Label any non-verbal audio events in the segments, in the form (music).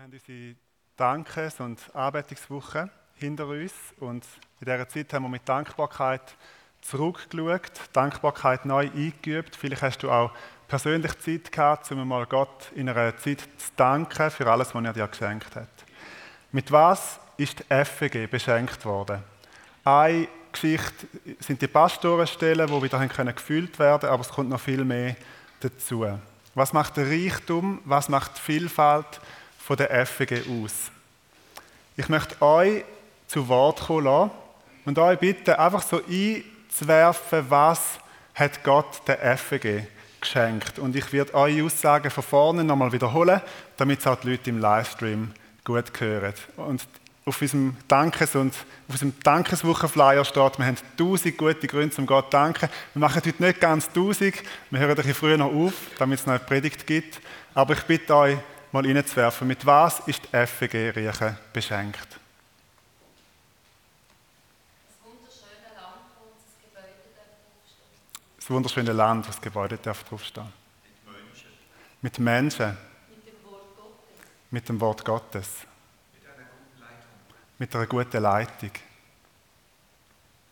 haben unsere Dankes- und Anbetungswoche hinter uns und in dieser Zeit haben wir mit Dankbarkeit zurückgeschaut, Dankbarkeit neu eingeübt. Vielleicht hast du auch persönlich Zeit gehabt, um mal Gott in einer Zeit zu danken für alles, was er dir geschenkt hat. Mit was ist die FG beschenkt worden? Eine Geschichte sind die Pastorenstellen, die wieder gefüllt werden aber es kommt noch viel mehr dazu. Was macht der Reichtum, was macht die Vielfalt von der FG aus? Ich möchte euch zu Wort kommen lassen und euch bitten, einfach so einzuwerfen, was hat Gott der FG geschenkt. Und ich werde eure Aussagen von vorne nochmal wiederholen, damit es auch die Leute im Livestream gut hören. Und auf unserem Dankes- und auf unserem Dankeswochenflyer steht, wir haben tausend gute Gründe, um Gott zu danken. Wir machen heute nicht ganz tausend, wir hören ein bisschen früher noch auf, damit es noch eine Predigt gibt. Aber ich bitte euch, mal reinzuwerfen, mit was ist die FG Riechen beschenkt? Das wunderschöne Land, das Gebäude darf draufstehen. Mit Menschen. Mit dem Wort Gottes. Mit dem Wort Gottes mit einer guten Leitung.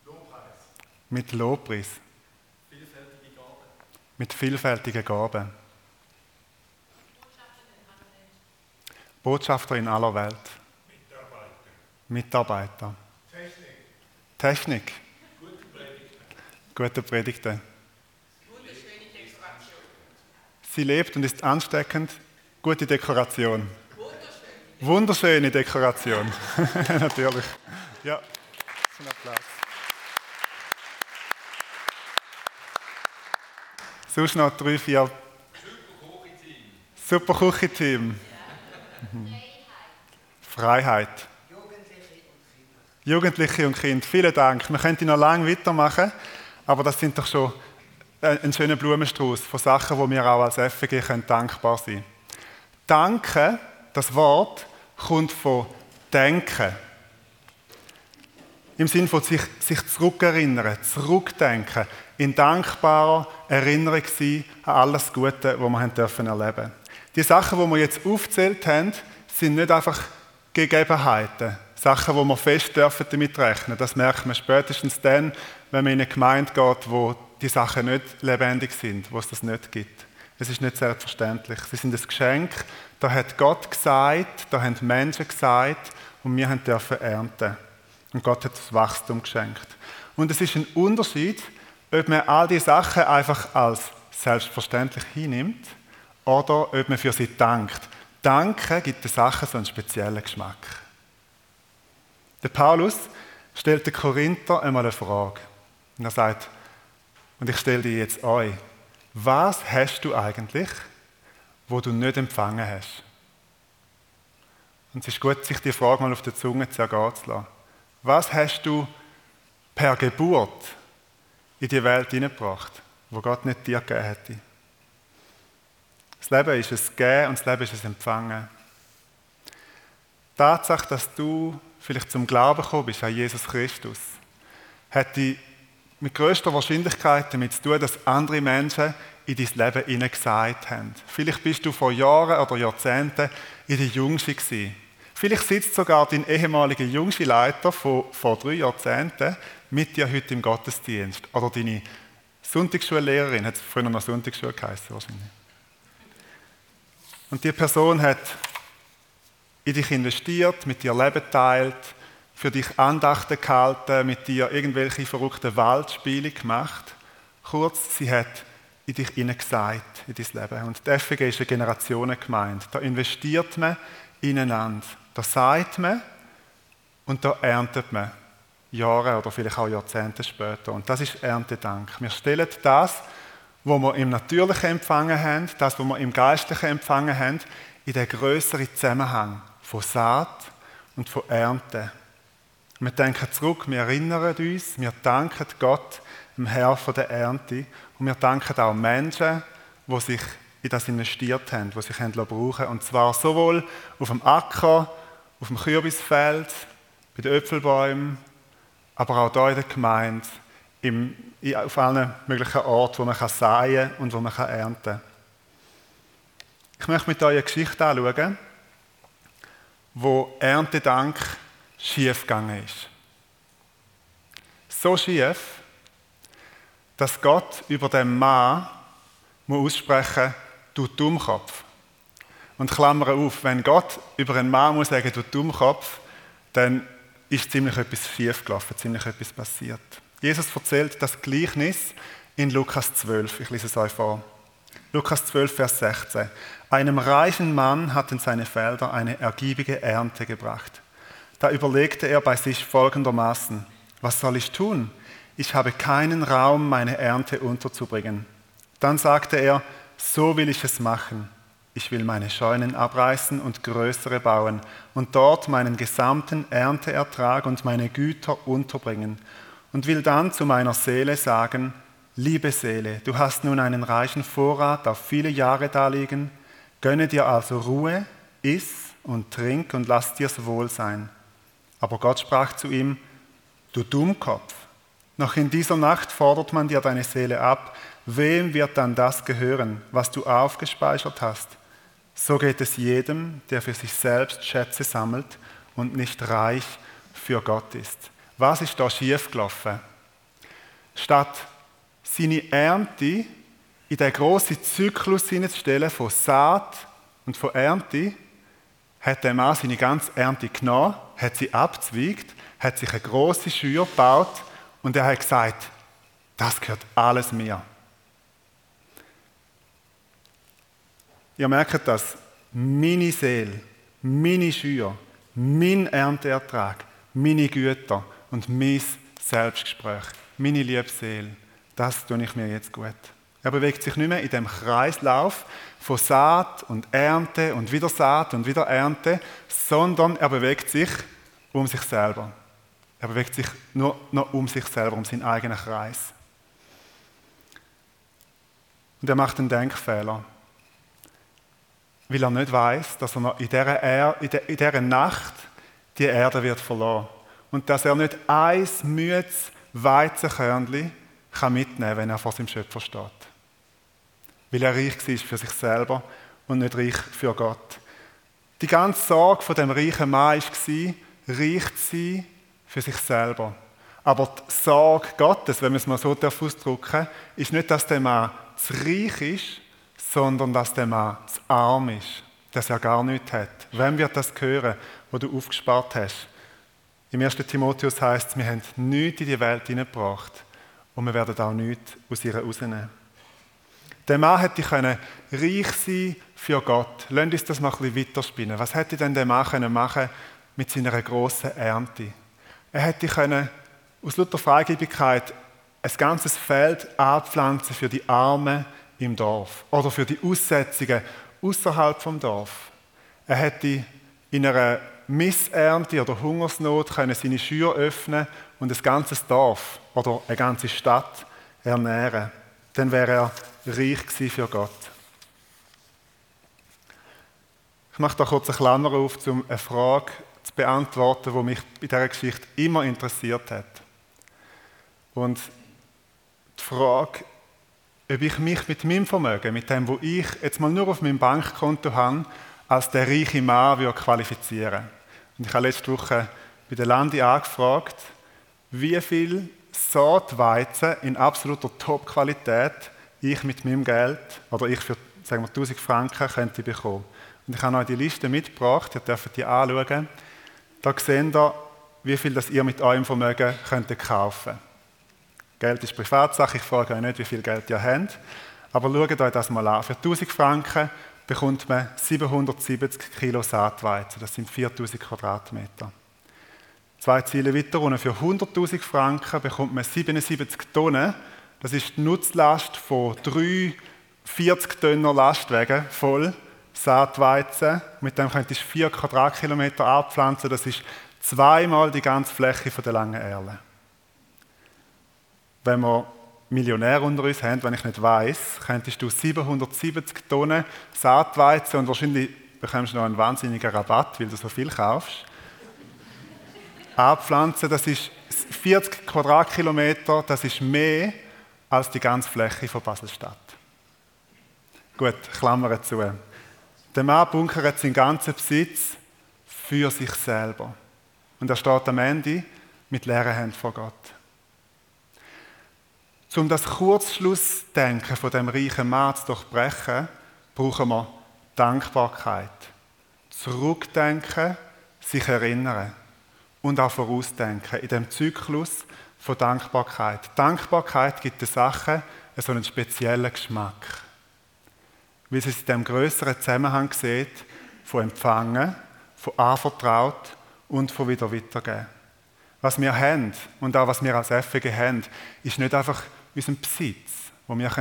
Lobpreis. Mit Lobpreis. Vielfältige Gaben. Mit vielfältigen Gaben. Botschafter in aller Welt. Mitarbeiter. Mitarbeiter. Technik. Technik. Gute Predigten. Gute. Wunderschöne Dekoration. Sie lebt und ist ansteckend. Gute Dekoration. Wunderschöne Dekoration. (laughs) Natürlich. Ja, ein Applaus. Sonst noch drei, vier. Super Küchenteam. Mhm. Freiheit. Jugendliche und Kinder. Vielen Dank. Wir könnten noch lange weitermachen, aber das sind doch schon ein schöner Blumenstrauß von Sachen, wo wir auch als FG dankbar sein können. Danke, das Wort, kommt von Denken. Im Sinne von sich, sich zurückerinnern, zurückdenken, in dankbarer Erinnerung sein an alles Gute, was wir haben dürfen erleben. Die Sachen, die wir jetzt aufgezählt haben, sind nicht einfach Gegebenheiten, Sachen, wo wir fest dürfen damit rechnen. Das merkt man spätestens dann, wenn man in eine Gemeinde geht, wo die Sachen nicht lebendig sind, wo es das nicht gibt. Es ist nicht selbstverständlich. Sie sind ein Geschenk, da hat Gott gesagt, da haben Menschen gesagt und wir dürfen ernten. Und Gott hat das Wachstum geschenkt. Und es ist ein Unterschied, ob man all diese Sachen einfach als selbstverständlich hinnimmt oder ob man für sie dankt. Danken gibt den Sachen so einen speziellen Geschmack. Der Paulus stellt den Korinther einmal eine Frage. Und er sagt, und ich stelle die jetzt euch, was hast du eigentlich, wo du nicht empfangen hast. Und es ist gut, sich die Frage mal auf der Zunge zu ergehen zu lassen. Was hast du per Geburt in die Welt hineingebracht, wo Gott nicht dir gegeben hätte? Das Leben ist es Geben und das Leben ist es Empfangen. Die Tatsache, dass du vielleicht zum Glauben gekommen bist an Jesus Christus, hat die mit größter Wahrscheinlichkeit damit zu tun, dass andere Menschen in dein Leben hineingesagt haben. Vielleicht bist du vor Jahren oder Jahrzehnten in der Jungsi gewesen. Vielleicht sitzt sogar dein ehemaliger Jungsi-Leiter von vor drei Jahrzehnten mit dir heute im Gottesdienst. Oder deine Sonntagsschullehrerin, hat es früher noch Sonntagsschule geheißen wahrscheinlich. Und die Person hat in dich investiert, mit dir Leben teilt, für dich Andachten gehalten, mit dir irgendwelche verrückten Waldspiele gemacht. Kurz, sie hat in dich hineingesagt, in dein Leben. Und die FG ist eine Generationengemeinde. Da investiert man ineinander. Da sagt man und da erntet man. Jahre oder vielleicht auch Jahrzehnte später. Und das ist Erntedank. Wir stellen das, was wir im Natürlichen empfangen haben, das, was wir im Geistlichen empfangen haben, in den größeren Zusammenhang von Saat und von Ernte. Wir denken zurück, wir erinnern uns, wir danken Gott, dem Herr von der Ernte und wir danken auch Menschen, die sich in das investiert haben, die sich haben brauchen Und zwar sowohl auf dem Acker, auf dem Kürbisfeld, bei den Äpfelbäumen, aber auch hier in der Gemeinde, im, auf allen möglichen Orten, wo man kann säen und wo man kann ernten kann. Ich möchte mit euch eine Geschichte anschauen wo Erntedank schief gegangen ist. So schief, dass Gott über den Mann muss aussprechen du Dummkopf. Und Klammer auf, wenn Gott über einen Mann muss sagen, du Dummkopf, dann ist ziemlich etwas schief gelaufen, ziemlich etwas passiert. Jesus erzählt das Gleichnis in Lukas 12. Ich lese es euch vor. Lukas 12, Vers 16. Einem reichen Mann hatten seine Felder eine ergiebige Ernte gebracht. Da überlegte er bei sich folgendermaßen, was soll ich tun? Ich habe keinen Raum, meine Ernte unterzubringen. Dann sagte er, so will ich es machen. Ich will meine Scheunen abreißen und größere bauen und dort meinen gesamten Ernteertrag und meine Güter unterbringen und will dann zu meiner Seele sagen, liebe Seele, du hast nun einen reichen Vorrat auf viele Jahre daliegen, gönne dir also Ruhe, iss und trink und lass dir's wohl sein. Aber Gott sprach zu ihm, du Dummkopf, noch in dieser Nacht fordert man dir deine Seele ab, wem wird dann das gehören, was du aufgespeichert hast? So geht es jedem, der für sich selbst Schätze sammelt und nicht reich für Gott ist. Was ist da schiefgelaufen? Statt seine Ernte in den grossen Zyklus hineinzustellen von Saat und von Ernte, hat der Mann seine ganze Ernte genommen, hat sie abzweigt, hat sich eine große Schür gebaut und er hat gesagt, das gehört alles mir. Ihr merkt das, meine Seele, meine Schür, mein Ernteertrag, meine Güter, und mein Selbstgespräch, meine liebe Seele, das tue ich mir jetzt gut. Er bewegt sich nicht mehr in dem Kreislauf von Saat und Ernte und wieder Saat und wieder Ernte, sondern er bewegt sich um sich selber. Er bewegt sich nur noch um sich selber, um seinen eigenen Kreis. Und er macht einen Denkfehler, weil er nicht weiß, dass er noch in dieser, er in dieser Nacht die Erde wird verloren und dass er nicht ein müdes Weizenkörnchen kann mitnehmen wenn er vor seinem Schöpfer steht. Weil er reich war für sich selber und nicht reich für Gott. Die ganze Sorge von dem reichen Mann war, reich zu sein für sich selber. Aber die Sorge Gottes, wenn man es mal so ausdrücken ist nicht, dass der Mann zu reich ist, sondern dass der Mann zu arm ist, dass er gar nichts hat. Wem wird das gehören, wo du aufgespart hast? Im 1. Timotheus heißt es, wir haben nichts in die Welt hineingebracht und wir werden auch nichts aus ihr rausnehmen. Der Mann hätte können reich sein für Gott. Lasst uns das mal ein bisschen weiterspinnen. Was hätte denn der Mann können machen mit seiner grossen Ernte? Er hätte können aus lauter Freigebigkeit ein ganzes Feld anpflanzen für die Armen im Dorf oder für die Aussetzungen außerhalb vom Dorf. Er hätte in einer Missernte oder Hungersnot können seine Schür öffnen und ein ganzes Dorf oder eine ganze Stadt ernähren. Dann wäre er reich gewesen für Gott. Ich mache da kurz eine Klammer auf, um eine Frage zu beantworten, die mich bei dieser Geschichte immer interessiert hat. Und die Frage, ob ich mich mit meinem Vermögen, mit dem, was ich jetzt mal nur auf meinem Bankkonto habe, als der reiche Mann qualifizieren würde. Und ich habe letzte Woche bei der Landi angefragt, wie viel Saatweizen in absoluter Top-Qualität ich mit meinem Geld oder ich für sagen wir 1000 Franken könnte bekommen. Und ich habe euch die Liste mitgebracht, ihr dürft die anschauen. Da seht ihr, wie viel das ihr mit eurem Vermögen könnt kaufen Geld ist Privatsache, ich frage euch nicht, wie viel Geld ihr habt. Aber schaut euch das mal an. Für 1000 Franken bekommt man 770 Kilo Saatweizen, das sind 4000 Quadratmeter. Zwei Ziele weiter unten, für 100.000 Franken bekommt man 77 Tonnen, das ist die Nutzlast von drei 40 Tonner Lastwagen voll Saatweizen. Mit dem könntest du 4 Quadratkilometer abpflanzen, das ist zweimal die ganze Fläche der langen Erle. Wenn man Millionär unter uns haben, wenn ich nicht weiß, könntest du 770 Tonnen Saatweizen und wahrscheinlich bekommst du noch einen wahnsinnigen Rabatt, weil du so viel kaufst. Abpflanzen, das ist 40 Quadratkilometer, das ist mehr als die ganze Fläche von Baselstadt. Gut, Klammer zu. Der Mann bunkert seinen ganzen Besitz für sich selber. Und er steht am Ende mit leeren Händen vor Gott. Um das Kurzschlussdenken von dem reichen Mann zu durchbrechen, brauchen wir Dankbarkeit. Zurückdenken, sich erinnern und auch vorausdenken in dem Zyklus von Dankbarkeit. Dankbarkeit gibt den Sachen so einen speziellen Geschmack. Weil sie es in dem größeren Zusammenhang sieht von Empfangen, von Anvertraut und von wieder weitergeben. Was wir haben und auch was wir als FG haben, ist nicht einfach unser Besitz, wo wir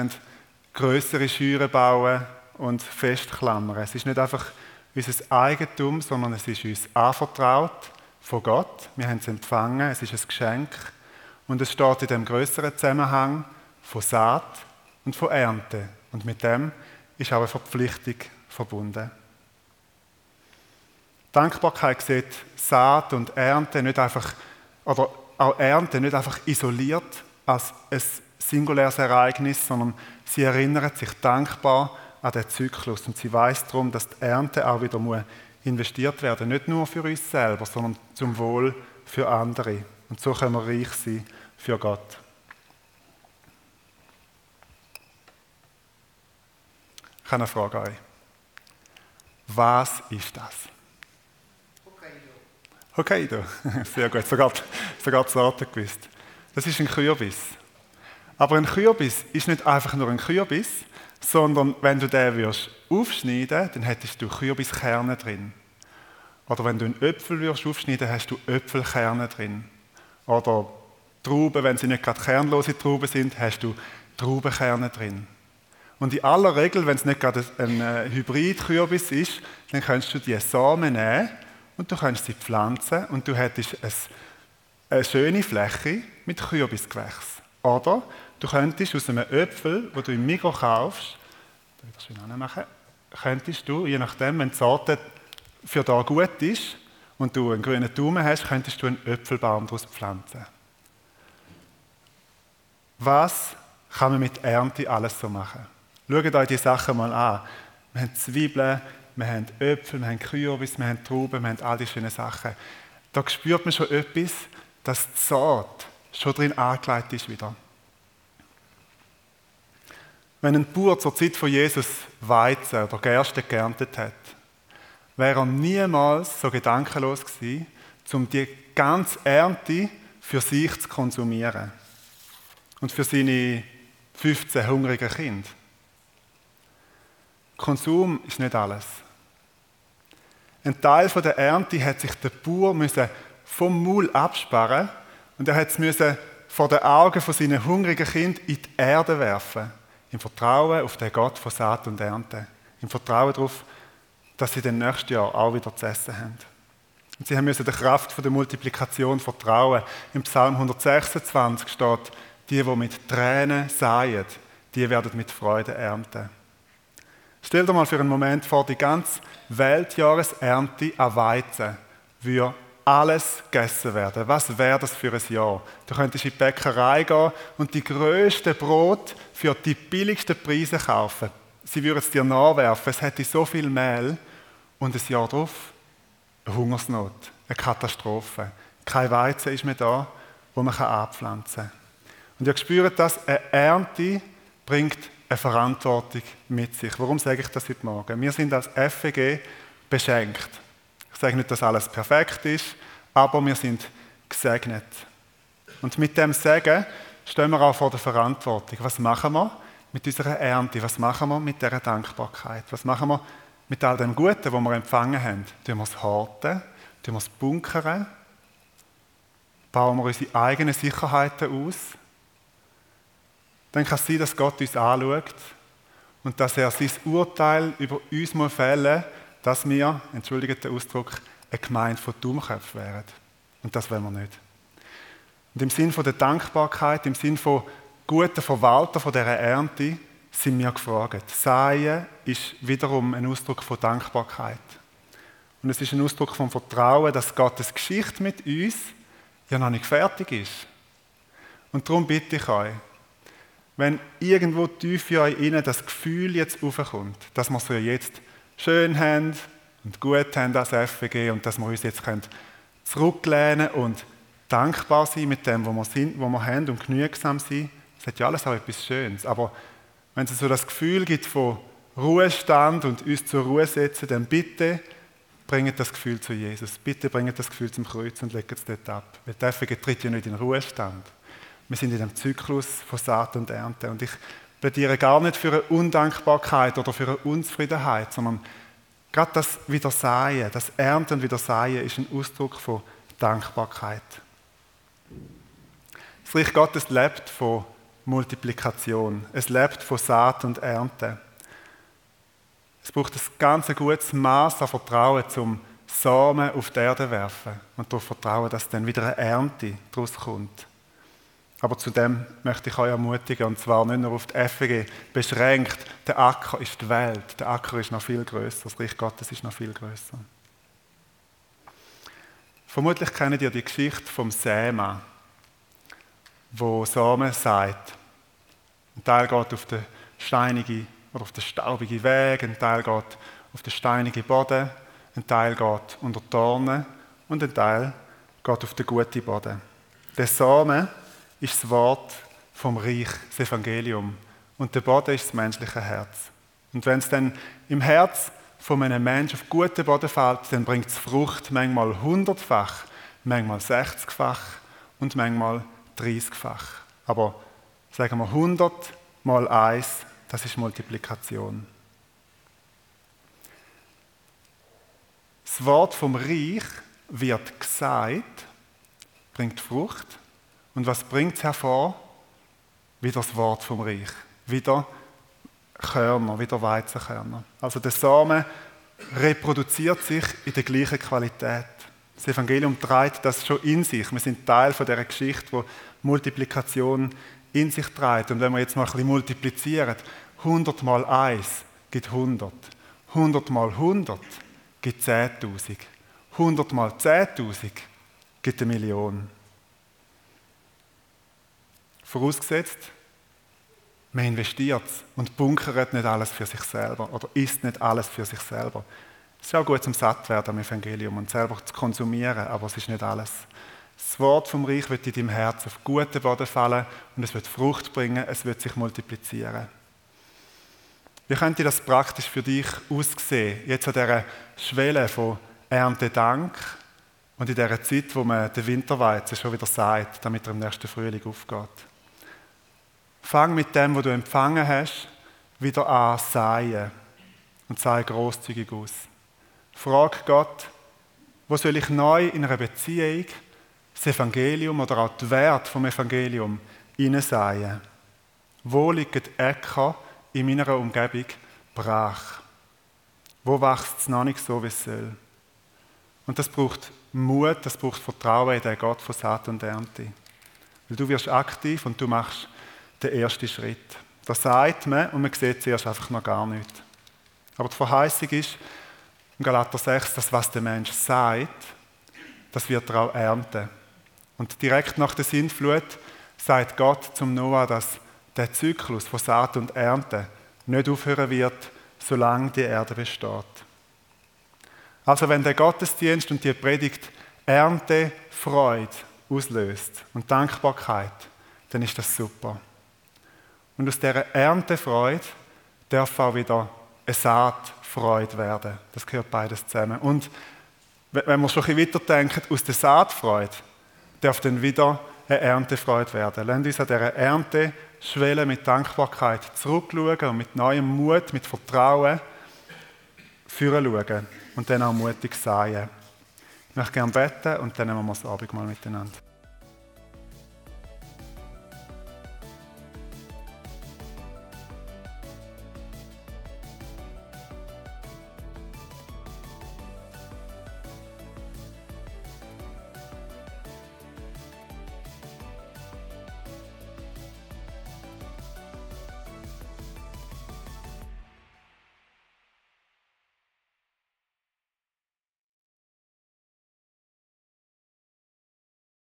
größere Scheuren bauen und festklammern. Es ist nicht einfach unser Eigentum, sondern es ist uns anvertraut von Gott. Wir haben es empfangen, es ist ein Geschenk. Und es steht in dem größeren Zusammenhang von Saat und von Ernte. Und mit dem ist auch eine Verpflichtung verbunden. Dankbarkeit sieht Saat und Ernte nicht einfach, oder auch Ernte nicht einfach isoliert als ein singuläres Ereignis, sondern sie erinnert sich dankbar an den Zyklus und sie weiß darum, dass die Ernte auch wieder investiert werden, nicht nur für uns selber, sondern zum Wohl für andere. Und so können wir reich sein für Gott. Ich habe eine Frage an euch. Was ist das? Hokkaido. Hokkaido. (laughs) Sehr gut, sogar, sogar die Sorte gewusst. Das ist ein Kürbis. Aber ein Kürbis ist nicht einfach nur ein Kürbis, sondern wenn du den würdest aufschneiden, dann hättest du Kürbiskerne drin. Oder wenn du einen Äpfel würdest aufschneiden, hast du Äpfelkerne drin. Oder Trauben, wenn sie nicht gerade kernlose Trauben sind, hast du Traubenkerne drin. Und in aller Regel, wenn es nicht gerade ein äh, Hybrid-Kürbis ist, dann kannst du die Samen nehmen und du kannst sie pflanzen und du hättest eine schöne Fläche mit Kürbisgewächs. Oder Du könntest aus einem Äpfel, den du im Mikro kaufst, wieder schön könntest du, je nachdem, wenn die Sorte für da gut ist und du einen grünen Daumen hast, könntest du einen Äpfelbaum daraus pflanzen. Was kann man mit Ernte alles so machen? Schaut euch die Sachen mal an. Wir haben Zwiebeln, wir haben Äpfel, wir haben Kürbis, wir haben Trauben, wir haben all diese schönen Sachen. Da spürt man schon etwas, dass die Saat schon drin angelegt ist wieder. Wenn ein Bauer zur Zeit von Jesus Weizen oder Gerste geerntet hat, wäre er niemals so gedankenlos gewesen, um die ganze Ernte für sich zu konsumieren. Und für seine 15 hungrigen Kinder. Konsum ist nicht alles. Ein Teil der Ernte hat sich der Bauer vom Maul absparen und er hat es vor den Augen von seinen hungrigen Kind in die Erde werfen. Im Vertrauen auf den Gott von Saat und Ernte. Im Vertrauen darauf, dass sie dann nächstes Jahr auch wieder zu essen haben. Und sie müssen der Kraft der Multiplikation vertrauen. Im Psalm 126 steht, die, die mit Tränen säen, die werden mit Freude ernten. Stell dir mal für einen Moment vor, die ganze Weltjahresernte an Weizen würde alles gegessen werden. Was wäre das für ein Jahr? Du könntest in die Bäckerei gehen und die größte Brot für die billigsten Preise kaufen. Sie würden es dir nachwerfen. Es hätte so viel Mehl und ein Jahr darauf eine Hungersnot, eine Katastrophe. Kein Weizen ist mehr da, wo man anpflanzen kann. Und ihr spürt das, eine Ernte bringt eine Verantwortung mit sich. Warum sage ich das heute Morgen? Wir sind als FEG beschenkt. Ich sage nicht, dass alles perfekt ist, aber wir sind gesegnet. Und mit dem Segen stehen wir auch vor der Verantwortung. Was machen wir mit unserer Ernte? Was machen wir mit dieser Dankbarkeit? Was machen wir mit all dem Guten, das wir empfangen haben? Tun wir es horten? Tun wir es bunkern? Bauen wir unsere eigenen Sicherheiten aus? Dann kann es sein, dass Gott uns anschaut und dass er sein Urteil über uns fällen muss, dass wir, entschuldigt den Ausdruck, eine Gemeinde von Dummköpfen wären. Und das wollen wir nicht. Und im Sinn von der Dankbarkeit, im Sinn von guten Verwalter von dieser Ernte, sind wir gefragt. Säen ist wiederum ein Ausdruck von Dankbarkeit. Und es ist ein Ausdruck von Vertrauen, dass Gottes Geschichte mit uns ja noch nicht fertig ist. Und darum bitte ich euch, wenn irgendwo tief in euch das Gefühl jetzt aufkommt, dass wir es ja jetzt schön haben, und gut haben als FWG und dass wir uns jetzt zurücklehnen und dankbar sein mit dem, was wir, sind, was wir haben und genügsam sein. Das hat ja alles auch etwas Schönes. Aber wenn es so das Gefühl gibt von Ruhestand und uns zur Ruhe setzen, dann bitte bringt das Gefühl zu Jesus. Bitte bringt das Gefühl zum Kreuz und legt es dort ab. Weil der FWG tritt ja nicht in Ruhestand. Wir sind in einem Zyklus von Saat und Ernte. Und ich plädiere gar nicht für eine Undankbarkeit oder für eine Unzufriedenheit, sondern gerade das Wiedersehen, das Ernten und Wiedersehen ist ein Ausdruck von Dankbarkeit. Das Reich Gottes lebt von Multiplikation. Es lebt von Saat und Ernte. Es braucht ein ganz gutes Maß an Vertrauen, zum Samen auf die Erde werfen und darauf vertrauen, dass dann wieder eine Ernte daraus kommt. Aber zu dem möchte ich euch ermutigen, und zwar nicht nur auf die FG beschränkt. Der Acker ist die Welt. Der Acker ist noch viel größer. Das Reich Gottes ist noch viel größer. Vermutlich kennt ihr die Geschichte vom Säma, wo Samen sagt. Ein Teil geht auf den steinigen oder auf den staubigen Weg, ein Teil geht auf den steinigen Boden, ein Teil geht unter Dornen und ein Teil geht auf den guten Boden. Der Samen ist das Wort vom Reich, das Evangelium. Und der Boden ist das menschliche Herz. Und wenn es dann im Herz von einem Menschen auf guten Boden fällt, dann bringt es Frucht manchmal hundertfach, manchmal sechzigfach und manchmal dreißigfach. Aber sagen wir hundert mal eins, das ist Multiplikation. Das Wort vom Reich wird gesagt, bringt Frucht und was bringt es hervor? Wieder das Wort vom Reich. Wieder Körner, wieder Weizenkörner. Also der Samen reproduziert sich in der gleichen Qualität. Das Evangelium trägt das schon in sich. Wir sind Teil von der Geschichte, wo Multiplikation in sich trägt. Und wenn wir jetzt mal ein bisschen multiplizieren, 100 mal 1 gibt 100. 100 mal 100 gibt 10.000. 100 mal 10.000 gibt eine Million. Vorausgesetzt, man investiert und bunkert nicht alles für sich selber oder isst nicht alles für sich selber. Es ist auch gut zum Sattwerden am Evangelium und selber zu konsumieren, aber es ist nicht alles. Das Wort vom Reich wird in deinem Herz auf guten Boden fallen und es wird Frucht bringen, es wird sich multiplizieren. Wie könnte das praktisch für dich aussehen? Jetzt an dieser Schwelle von Erntedank und in dieser Zeit, wo man den Winterweizen schon wieder sagt, damit er im nächsten Frühling aufgeht. Fang mit dem, was du empfangen hast, wieder an säen und sei großzügig aus. Frag Gott, wo soll ich neu in einer Beziehung das Evangelium oder auch den Wert vom Evangelium hineinsäen? Wo liegen die Äcker in meiner Umgebung brach? Wo wächst es noch nicht so, wie es soll? Und das braucht Mut, das braucht Vertrauen in den Gott von Saat und Ernte. Weil du wirst aktiv und du machst der erste Schritt. Das sagt man und man sieht zuerst einfach noch gar nicht. Aber die Verheißung ist im Galater 6, dass was der Mensch sagt, das wird er auch ernten. Und direkt nach der Sintflut sagt Gott zum Noah, dass der Zyklus von Saat und Ernte nicht aufhören wird, solange die Erde besteht. Also wenn der Gottesdienst und die Predigt Ernte Freude auslöst und Dankbarkeit, dann ist das super. Und aus dieser Erntefreude darf auch wieder eine Saatfreude werden. Das gehört beides zusammen. Und wenn wir schon ein bisschen weiterdenken, aus der Saatfreude darf dann wieder eine Erntefreude werden. Lasst uns an dieser Ernteschwelle mit Dankbarkeit zurückschauen und mit neuem Mut, mit Vertrauen führen schauen und dann auch mutig sein. Ich möchte gerne beten und dann nehmen wir das Abendmahl miteinander.